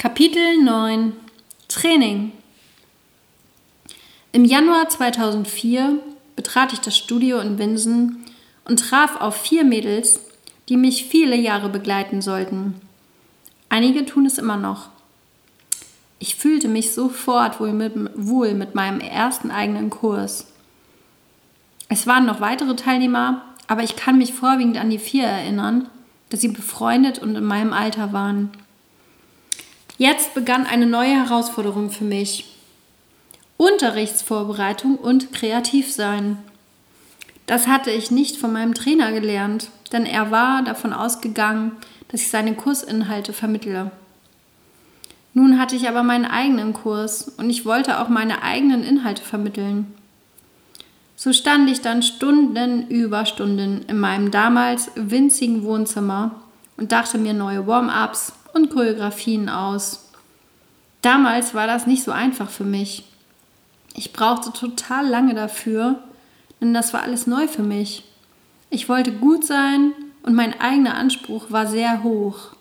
Kapitel 9 Training Im Januar 2004 betrat ich das Studio in Winsen und traf auf vier Mädels, die mich viele Jahre begleiten sollten. Einige tun es immer noch. Ich fühlte mich sofort wohl mit, wohl mit meinem ersten eigenen Kurs. Es waren noch weitere Teilnehmer, aber ich kann mich vorwiegend an die vier erinnern, dass sie befreundet und in meinem Alter waren. Jetzt begann eine neue Herausforderung für mich. Unterrichtsvorbereitung und Kreativsein. Das hatte ich nicht von meinem Trainer gelernt, denn er war davon ausgegangen, dass ich seine Kursinhalte vermittle. Nun hatte ich aber meinen eigenen Kurs und ich wollte auch meine eigenen Inhalte vermitteln. So stand ich dann Stunden über Stunden in meinem damals winzigen Wohnzimmer und dachte mir neue Warm-ups und Choreografien aus. Damals war das nicht so einfach für mich. Ich brauchte total lange dafür, denn das war alles neu für mich. Ich wollte gut sein und mein eigener Anspruch war sehr hoch.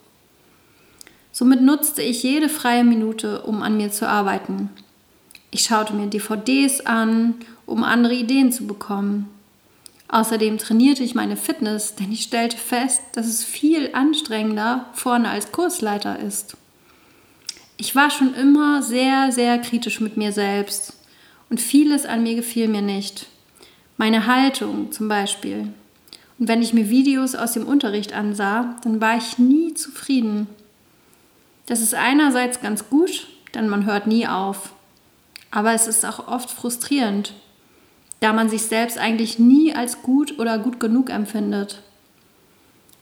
Somit nutzte ich jede freie Minute, um an mir zu arbeiten. Ich schaute mir DVDs an, um andere Ideen zu bekommen. Außerdem trainierte ich meine Fitness, denn ich stellte fest, dass es viel anstrengender vorne als Kursleiter ist. Ich war schon immer sehr, sehr kritisch mit mir selbst und vieles an mir gefiel mir nicht. Meine Haltung zum Beispiel. Und wenn ich mir Videos aus dem Unterricht ansah, dann war ich nie zufrieden. Das ist einerseits ganz gut, denn man hört nie auf. Aber es ist auch oft frustrierend, da man sich selbst eigentlich nie als gut oder gut genug empfindet.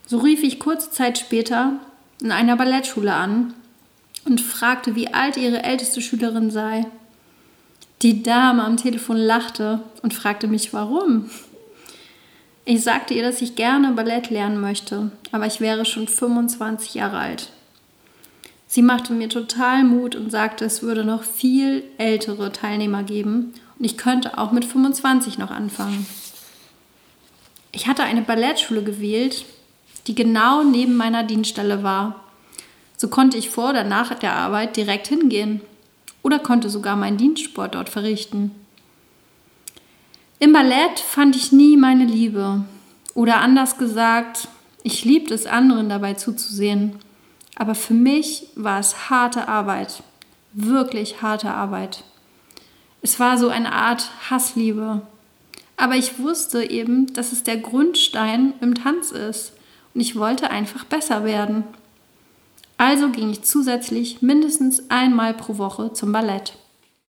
So rief ich kurze Zeit später in einer Ballettschule an und fragte, wie alt ihre älteste Schülerin sei. Die Dame am Telefon lachte und fragte mich, warum. Ich sagte ihr, dass ich gerne Ballett lernen möchte, aber ich wäre schon 25 Jahre alt. Sie machte mir total Mut und sagte, es würde noch viel ältere Teilnehmer geben und ich könnte auch mit 25 noch anfangen. Ich hatte eine Ballettschule gewählt, die genau neben meiner Dienststelle war. So konnte ich vor oder nach der Arbeit direkt hingehen oder konnte sogar meinen Dienstsport dort verrichten. Im Ballett fand ich nie meine Liebe. Oder anders gesagt, ich liebte es anderen dabei zuzusehen. Aber für mich war es harte Arbeit. Wirklich harte Arbeit. Es war so eine Art Hassliebe. Aber ich wusste eben, dass es der Grundstein im Tanz ist. Und ich wollte einfach besser werden. Also ging ich zusätzlich mindestens einmal pro Woche zum Ballett.